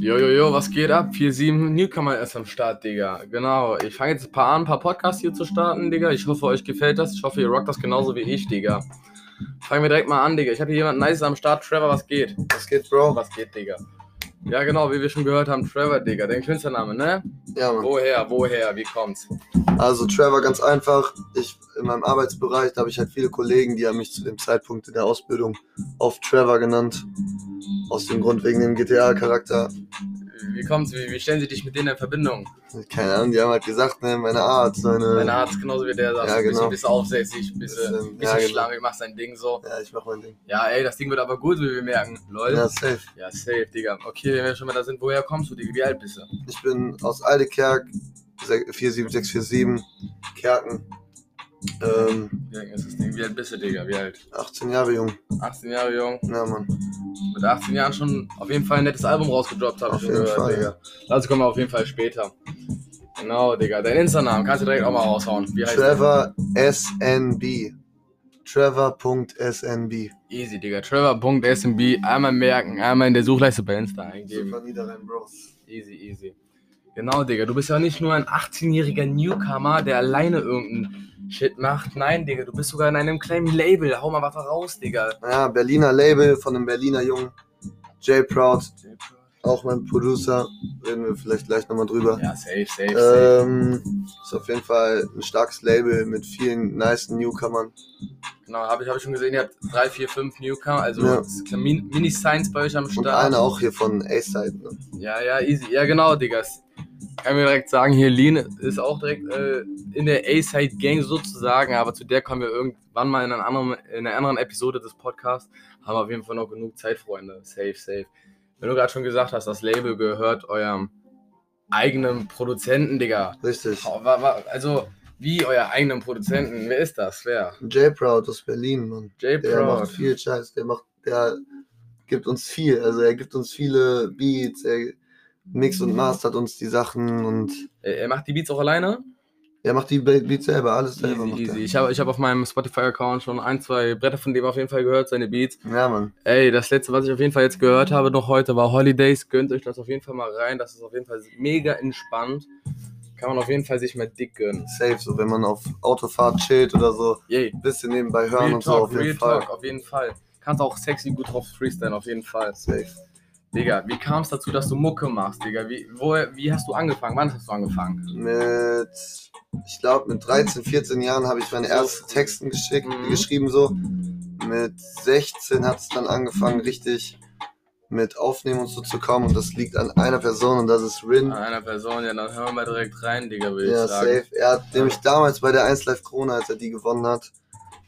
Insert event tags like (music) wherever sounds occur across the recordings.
Jo, jo, jo, was geht ab? 4-7 Newcomer ist am Start, Digga. Genau. Ich fange jetzt ein paar an, ein paar Podcasts hier zu starten, Digga. Ich hoffe, euch gefällt das. Ich hoffe, ihr rockt das genauso wie ich, Digga. Fangen wir direkt mal an, Digga. Ich habe hier jemanden nice am Start. Trevor, was geht? Was geht, Bro? Was geht, Digga? Ja, genau, wie wir schon gehört haben, Trevor, Digga. Dein Künstlername, ne? Ja, Mann. Woher, woher, wie kommt's? Also Trevor ganz einfach. Ich in meinem Arbeitsbereich, da habe ich halt viele Kollegen, die haben mich zu dem Zeitpunkt in der Ausbildung oft Trevor genannt. Aus dem Grund wegen dem GTA-Charakter. Wie kommt's? Wie, wie stellen sie dich mit denen in Verbindung? Keine Ahnung, die haben halt gesagt, ne, meine Art, seine. Dein Arzt ist genauso wie der sagt. Ja, Ein bisschen, genau. bisschen aufsässig, ein bisschen, Bisschen, bisschen ja, genau. schlammig, machst dein Ding so. Ja, ich mach mein Ding. Ja, ey, das Ding wird aber gut, wie wir merken. Lol. Ja, safe. Ja, safe, Digga. Okay, wenn wir schon mal da sind, woher kommst du, Digga? Wie alt bist du? Ich bin aus Aldekerk, 47647, Kerken. Ähm, Wie alt ist das Ding? Wie alt bist du, Digga? Wie alt? 18 Jahre jung. 18 Jahre jung. Ja, Mann. Mit 18 Jahren schon auf jeden Fall ein nettes Album rausgedroppt, hab Auf ich schon jeden gehört, Fall, Digga. Dazu kommen wir auf jeden Fall später. Genau, Digga. Dein Insta-Namen kannst du direkt auch mal raushauen. Wie heißt Trevor SNB. Trevor.snb. Easy, Digga. Trevor.smb. Einmal merken, einmal in der Suchleiste bei Insta eingeben. Super niederrein, Bros. Easy, easy. Genau, Digga. Du bist ja nicht nur ein 18-jähriger Newcomer, der alleine irgendeinen Shit macht. Nein, Digga. Du bist sogar in einem kleinen Label. Hau mal was raus, Digga. Ja, Berliner Label von einem Berliner Jungen. J Proud, auch mein Producer. Reden wir vielleicht gleich nochmal drüber. Ja, safe, safe, safe. Ähm, ist auf jeden Fall ein starkes Label mit vielen nice Newcomern. Genau, habe ich, hab ich schon gesehen, ihr habt drei, vier, fünf Newcomer, also Ja. Min- Mini-Science bei euch am Und Start. einer auch hier von A-Side. Ne? Ja, ja, easy. Ja, genau, Diggas. Kann mir direkt sagen, hier Lean ist auch direkt äh, in der A-Side-Gang sozusagen, aber zu der kommen wir irgendwann mal in, einer anderen, in einer anderen Episode des Podcasts. Haben wir auf jeden Fall noch genug Zeit, Freunde. Safe, safe. Wenn du gerade schon gesagt hast, das Label gehört eurem eigenen Produzenten, Digga. Richtig. Also, wie euer eigenen Produzenten? Wer ist das? Wer? J Proud aus Berlin, Mann. J. Der macht viel Scheiß. Der macht, der gibt uns viel. Also er gibt uns viele Beats. Er mixt und mastert uns die Sachen und Er er macht die Beats auch alleine? er macht die Beats selber, alles selber. Easy, macht easy. er. Ich habe ich hab auf meinem Spotify-Account schon ein, zwei Bretter von dem auf jeden Fall gehört, seine Beats. Ja, Mann. Ey, das letzte, was ich auf jeden Fall jetzt gehört habe, noch heute, war Holidays. Gönnt euch das auf jeden Fall mal rein. Das ist auf jeden Fall mega entspannt. Kann man auf jeden Fall sich mal dick gönnen. Safe, so wenn man auf Autofahrt chillt oder so, Yay. ein bisschen nebenbei hören Real und so Talk, auf jeden Real Fall. Talk, auf jeden Fall. Kannst auch sexy gut drauf freestylen, auf jeden Fall. Safe. Digga, wie kam es dazu, dass du Mucke machst, Digga? Wie, wo, wie hast du angefangen? Wann hast du angefangen? Mit, ich glaube, mit 13, 14 Jahren habe ich meine ersten. Texten geschickt, Mhm. geschrieben so. Mit 16 hat es dann angefangen, richtig mit Aufnehmen und so zu kommen. Und das liegt an einer Person und das ist Rin. An einer Person, ja, dann hören wir mal direkt rein, Digga, würde Ja, ich sagen. safe. Er hat nämlich damals bei der 1 Live Corona, als er die gewonnen hat,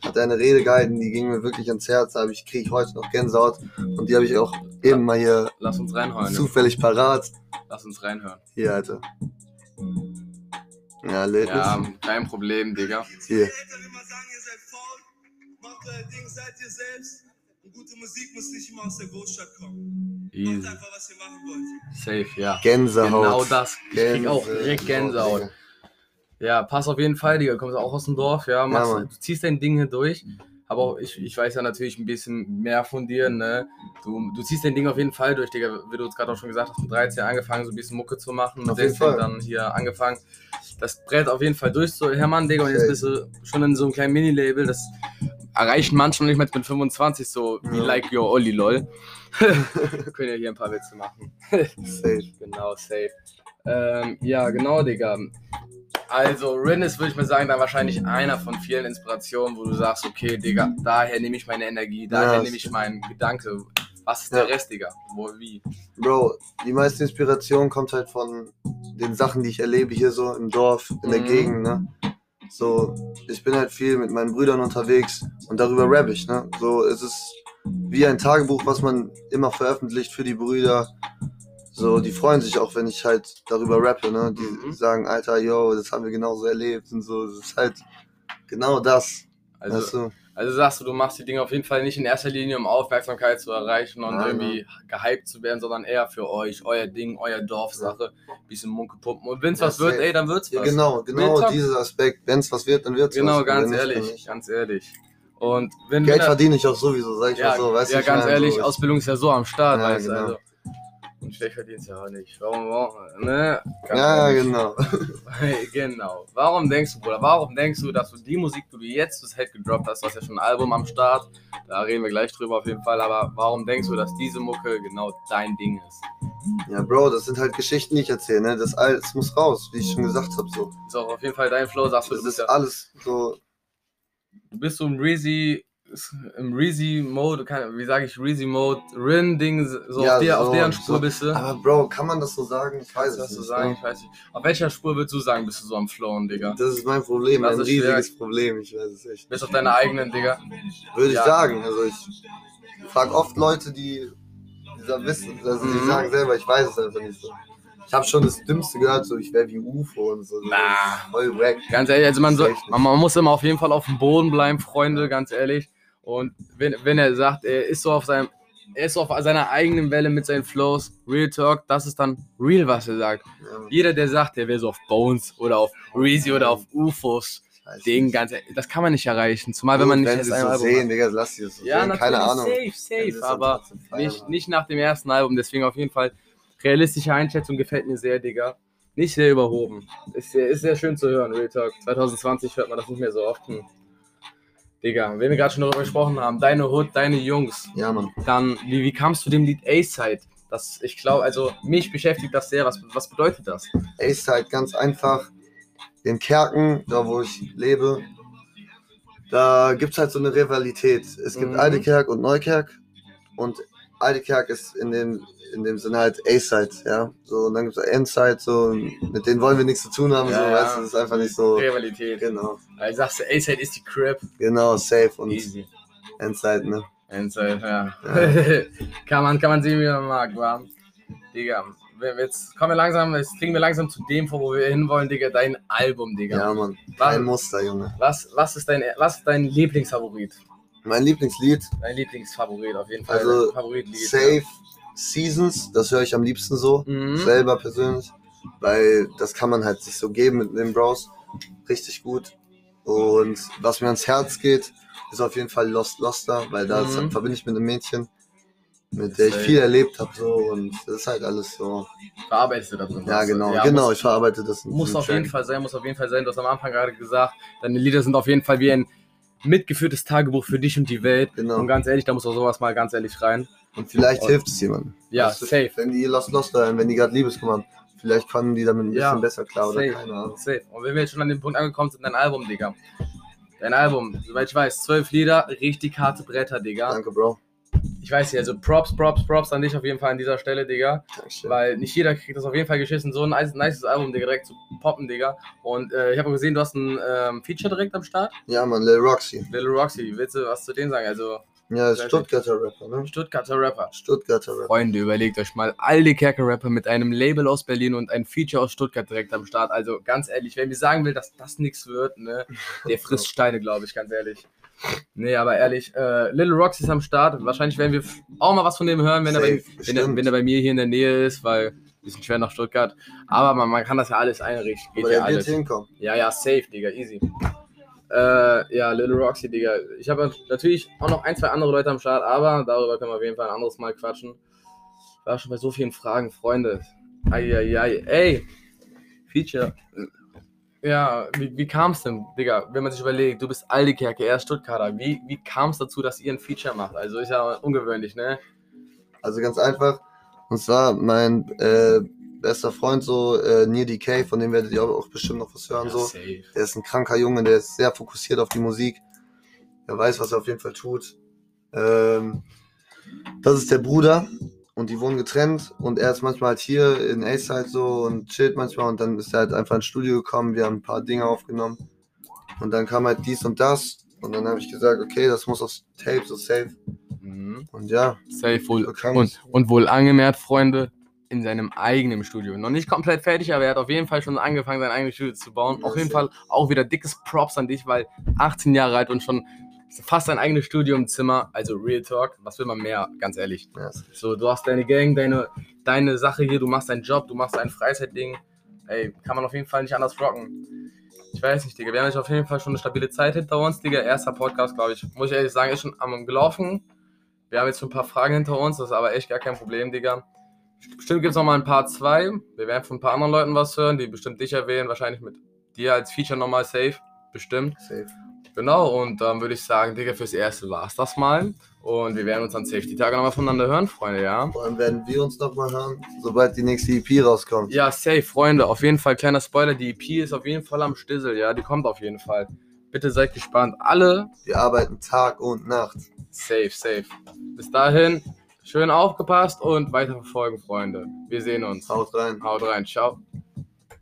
hat eine Rede gehalten, die ging mir wirklich ans Herz. Da habe ich, kriege ich heute noch Gänsehaut. Und die habe ich auch eben mal hier Lass uns reinhören. zufällig parat. Lass uns reinhören. Hier, Alter. Ja, lädt Ja, nicht. kein Problem, Digga. Hier. Eltern immer sagen, ihr seid faul, macht euer Ding, seid ihr selbst. Und gute Musik muss nicht immer aus der Großstadt kommen. Macht Easy. einfach, was ihr machen wollt. Safe, ja. Gänsehaut. Genau das. Ich krieg auch Gänsehaut, direkt Gänsehaut. Digga. Ja, pass auf jeden Fall, Digga. Du kommst auch aus dem Dorf, ja. Machst, Mann. du ziehst dein Ding hier durch. Aber auch ich, ich weiß ja natürlich ein bisschen mehr von dir, ne? Du, du ziehst dein Ding auf jeden Fall durch, Digga. Wie du uns gerade auch schon gesagt hast, mit 13 angefangen, so ein bisschen Mucke zu machen. Mit Auf jeden 16 Fall. dann hier angefangen. Das Brett auf jeden Fall durch, so Hermann, Digga. Und jetzt bist du schon in so einem kleinen Mini-Label. Das erreichen manche noch nicht mal mit 25, so wie Ja. like your Olli, lol. (laughs) (laughs) Können ja hier ein paar Witze machen. Safe. (laughs) Genau, safe. Ähm, ja, genau, Digga. Also, Rin ist, würde ich mal sagen, dann wahrscheinlich einer von vielen Inspirationen, wo du sagst, okay, Digga, daher nehme ich meine Energie, daher Ja, nehme ich meinen Gedanke. Was ist Ja. der Rest, Digga? Wo, wie? Bro, die meiste Inspiration kommt halt von den Sachen, die ich erlebe hier so im Dorf, in der Mhm. Gegend, ne? So, ich bin halt viel mit meinen Brüdern unterwegs und darüber rap ich, ne? So, es ist wie ein Tagebuch, was man immer veröffentlicht für die Brüder. So, die freuen sich auch, wenn ich halt darüber rappe, ne? Die Mhm. sagen, Alter, yo, das haben wir genauso erlebt und so. Das ist halt genau das. Also, weißt du? also sagst du, du machst die Dinge auf jeden Fall nicht in erster Linie, um Aufmerksamkeit zu erreichen und Nein, irgendwie gehypt zu werden, sondern eher für euch, euer Ding, euer Dorfsache, bisschen Munke pumpen. Und wenn's Ja, was wird, ey, dann wird's Ja, was. genau, genau dieser Aspekt. Wenn es was wird, dann wird es was. Genau, ganz wenn ehrlich, ganz ehrlich. Und wenn Geld verdiene ich auch sowieso, sag ich ja, mal so. Weißt du, ja ganz ehrlich, so, Ausbildung ist ja so am Start, Ja, weißt du. genau. Also, Und schlecht verdienst ja auch nicht. Warum, warum, ne? Ganz Ja, genau. (laughs) genau. Warum denkst du, Bruder, warum denkst du, dass du die Musik, die du jetzt zu Set gedroppt hast, du hast ja schon ein Album am Start, da reden wir gleich drüber auf jeden Fall, aber warum denkst du, dass diese Mucke genau dein Ding ist? Ja, Bro, das sind halt Geschichten, die ich erzähle, ne? Das alles muss raus, wie ich schon gesagt habe, so. Ist auch auf jeden Fall dein Flow, sagst du, Das du bist ist ja, alles so, du bist so im Reezy, im Reezy-Mode, wie sage ich, Reezy-Mode, Rin-Ding, so, Ja, auf, der, auf so, deren so. Spur bist du. aber Bro, kann man das so sagen? Ich weiß es so nicht. sagen? ne? Ich weiß nicht. Auf welcher Spur würdest du sagen, bist du so am Flowen, Digga? Das ist mein Problem, Das ein ist riesiges Problem, ich weiß es echt. Bist auf deiner eigenen, Digga? Würde Ja. ich sagen, also ich frage oft Leute, die dieser wissen, also die Mhm. sagen selber, ich weiß es einfach nicht so. Ich habe schon das Dümmste gehört, so ich wäre wie UFO und so. Na. Voll wack. Ganz ehrlich, also man, soll, man, man muss immer auf jeden Fall auf dem Boden bleiben, Freunde, ganz ehrlich. Und wenn, wenn er sagt, er ist so auf seinem, er ist so auf seiner eigenen Welle mit seinen Flows, Real Talk, das ist dann real, was er sagt. Ja, Jeder, der sagt, der wäre so auf Bones oder auf Reezy oder auf UFOs, nicht. ganz das kann man nicht erreichen. Zumal wenn man nicht wenn es ein so Album sehen. Digga, lass es so Ja, sehen. Keine Ahnung. safe, safe, aber nicht, nicht nach dem ersten Album. Deswegen auf jeden Fall realistische Einschätzung gefällt mir sehr, Digga. Nicht sehr überhoben. Ist sehr, ist sehr schön zu hören, Real Talk. 2020 hört man das nicht mehr so oft. Hm. Digga, wenn wir gerade schon darüber gesprochen haben, deine Hood, deine Jungs, Ja, Mann. dann, wie, wie kamst du dem Lied A-Side? Das, ich glaube, also mich beschäftigt das sehr. Was, was bedeutet das? Ace halt ganz einfach. In Kerken, da wo ich lebe, da gibt es halt so eine Rivalität. Es gibt Mhm. Altekerk und Neukerk. Und Altekerk ist in dem, in dem Sinne halt A-Side, ja. So, und dann gibt es N-Side, so, mit denen wollen wir nichts zu tun haben, Ja, so, ja. weißt du, das ist einfach nicht so. Rivalität. Genau, Also sagst du, A-Side ist die Crib. genau, safe und Easy. N-Side, ne. Endzeit, ja. (laughs) kann, man, kann man sehen, wie man mag, wa? Digga, jetzt kommen wir langsam, jetzt kriegen wir langsam zu dem vor, wo wir hinwollen, Digga, dein Album, Digga. Ja, Mann. Was- Kein Muster, Junge. Was, was, ist dein, was ist dein Lieblingsfavorit? Mein Lieblingslied, Dein Lieblingsfavorit auf jeden Fall. Also, dein Favoritlied. Safe Seasons, das höre ich am liebsten so. Mhm. selber persönlich, weil das kann man halt sich so geben mit den Bros. Richtig gut. Und was mir ans Herz geht, ist auf jeden Fall Lost Loster, weil das Mhm. verbinde ich mit einem Mädchen, mit der ich viel erlebt habe so und das ist halt alles so. Verarbeitest du da drin? Ja, genau, Ja, genau, Muss, ich verarbeite das. muss auf jeden Track. Fall sein, muss auf jeden Fall sein. Du hast am Anfang gerade gesagt, deine Lieder sind auf jeden Fall wie ein mitgeführtes Tagebuch für dich und die Welt. Genau. Und ganz ehrlich, da muss auch sowas mal ganz ehrlich rein. Und vielleicht Und- hilft es jemandem. Ja, du, safe. Wenn die Lost Loster hören, wenn die gerade Liebeskummer haben, vielleicht kommen die damit ein bisschen Ja, besser klar oder Safe, keine Ahnung. safe. Und wenn wir jetzt schon an dem Punkt angekommen sind, dein Album, Digga. Dein Album, soweit ich weiß, zwölf Lieder, richtig harte Bretter, Digga. Danke, Bro. Ich weiß nicht, also Props, Props, Props an dich auf jeden Fall an dieser Stelle, Digga. Dankeschön. Weil nicht jeder kriegt das auf jeden Fall geschissen, so ein nice, nices Album, Digga, direkt zu poppen, Digga. Und äh, ich habe gesehen, du hast ein ähm, Feature direkt am Start. Ja, Mann, Lil Roxy. Little Roxy, willst du was zu denen sagen? Also, Ja, Stuttgarter Rapper, ne? Stuttgarter Rapper. Stuttgarter Rapper. Freunde, überlegt euch mal, all die Kerker-Rapper mit einem Label aus Berlin und ein Feature aus Stuttgart direkt am Start. Also ganz ehrlich, wer mir sagen will, dass das nichts wird, ne, der (laughs) frisst Steine, glaube ich, ganz ehrlich. Nee, aber ehrlich, äh, Little Roxy ist am Start. Wahrscheinlich werden wir auch mal was von dem hören, wenn, er bei, Safe, wenn, er, wenn er bei mir hier in der Nähe ist, weil bisschen schwer nach Stuttgart. Aber man, man kann das ja alles einrichten. Geht Aber ja alles. hinkommen. Ja, ja, safe, Digga, easy. Äh, ja, Little Roxy, Digga. Ich habe natürlich auch noch ein, zwei andere Leute am Start, aber darüber können wir auf jeden Fall ein anderes Mal quatschen. Ich war schon bei so vielen Fragen, Freunde. Eieiei. Ey, Feature. Ja, wie, wie kam es denn, Digga, wenn man sich überlegt, du bist Aldikerke, er ist Stuttgarter. Wie, wie kam es dazu, dass ihr ein Feature macht? Also ist ja ungewöhnlich, ne? Also ganz einfach. Und zwar mein äh, bester Freund, so äh, Near DK, von dem werdet ihr auch bestimmt noch was hören. so. safe. Der ist ein kranker Junge, der ist sehr fokussiert auf die Musik. Er weiß, was er auf jeden Fall tut. Ähm, das ist der Bruder und die wohnen getrennt und er ist manchmal halt hier in A-Side so und chillt manchmal und dann ist er halt einfach ins Studio gekommen, wir haben ein paar Dinge aufgenommen und dann kam halt dies und das und dann habe ich gesagt, okay, das muss aufs Tape, so safe. Und ja, Safe wohl. bekannt. Und, und wohl angemerkt, Freunde, in seinem eigenen Studio. Noch nicht komplett fertig, aber er hat auf jeden Fall schon angefangen, sein eigenes Studio zu bauen. Ja, auf jeden. Fall auch wieder dickes Props an dich, weil 18 Jahre alt und schon fast sein eigenes Studio im Zimmer. Also Real Talk, was will man mehr, ganz ehrlich. ja, So, du hast deine Gang, deine, deine Sache hier, du machst deinen Job, du machst dein Freizeitding. Ey, kann man auf jeden Fall nicht anders rocken. Ich weiß nicht, Digga. Wir haben jetzt auf jeden Fall schon eine stabile Zeit hinter uns, Digga. Erster Podcast, glaube ich, muss ich ehrlich sagen, ist schon am gelaufen. Wir haben jetzt schon ein paar Fragen hinter uns, das ist aber echt gar kein Problem, Digga. Bestimmt gibt es noch mal ein Part 2. Wir werden von ein paar anderen Leuten was hören, die bestimmt dich erwähnen. Wahrscheinlich mit dir als Feature nochmal safe. Bestimmt. Safe. Genau, und dann würde ich sagen, Digga, fürs Erste war es das mal. Und wir werden uns an Safe die Tage nochmal voneinander hören, Freunde, ja? Vor allem werden wir uns nochmal hören, sobald die nächste EP rauskommt. Ja, safe, Freunde. Auf jeden Fall, kleiner Spoiler, die EP ist auf jeden Fall am Stissel, ja? Die kommt auf jeden Fall. Bitte seid gespannt. Alle Wir arbeiten Tag und Nacht. Safe, safe. Bis dahin, schön aufgepasst und weiter verfolgen, Freunde. Wir sehen uns. Haut rein. Haut rein, ciao.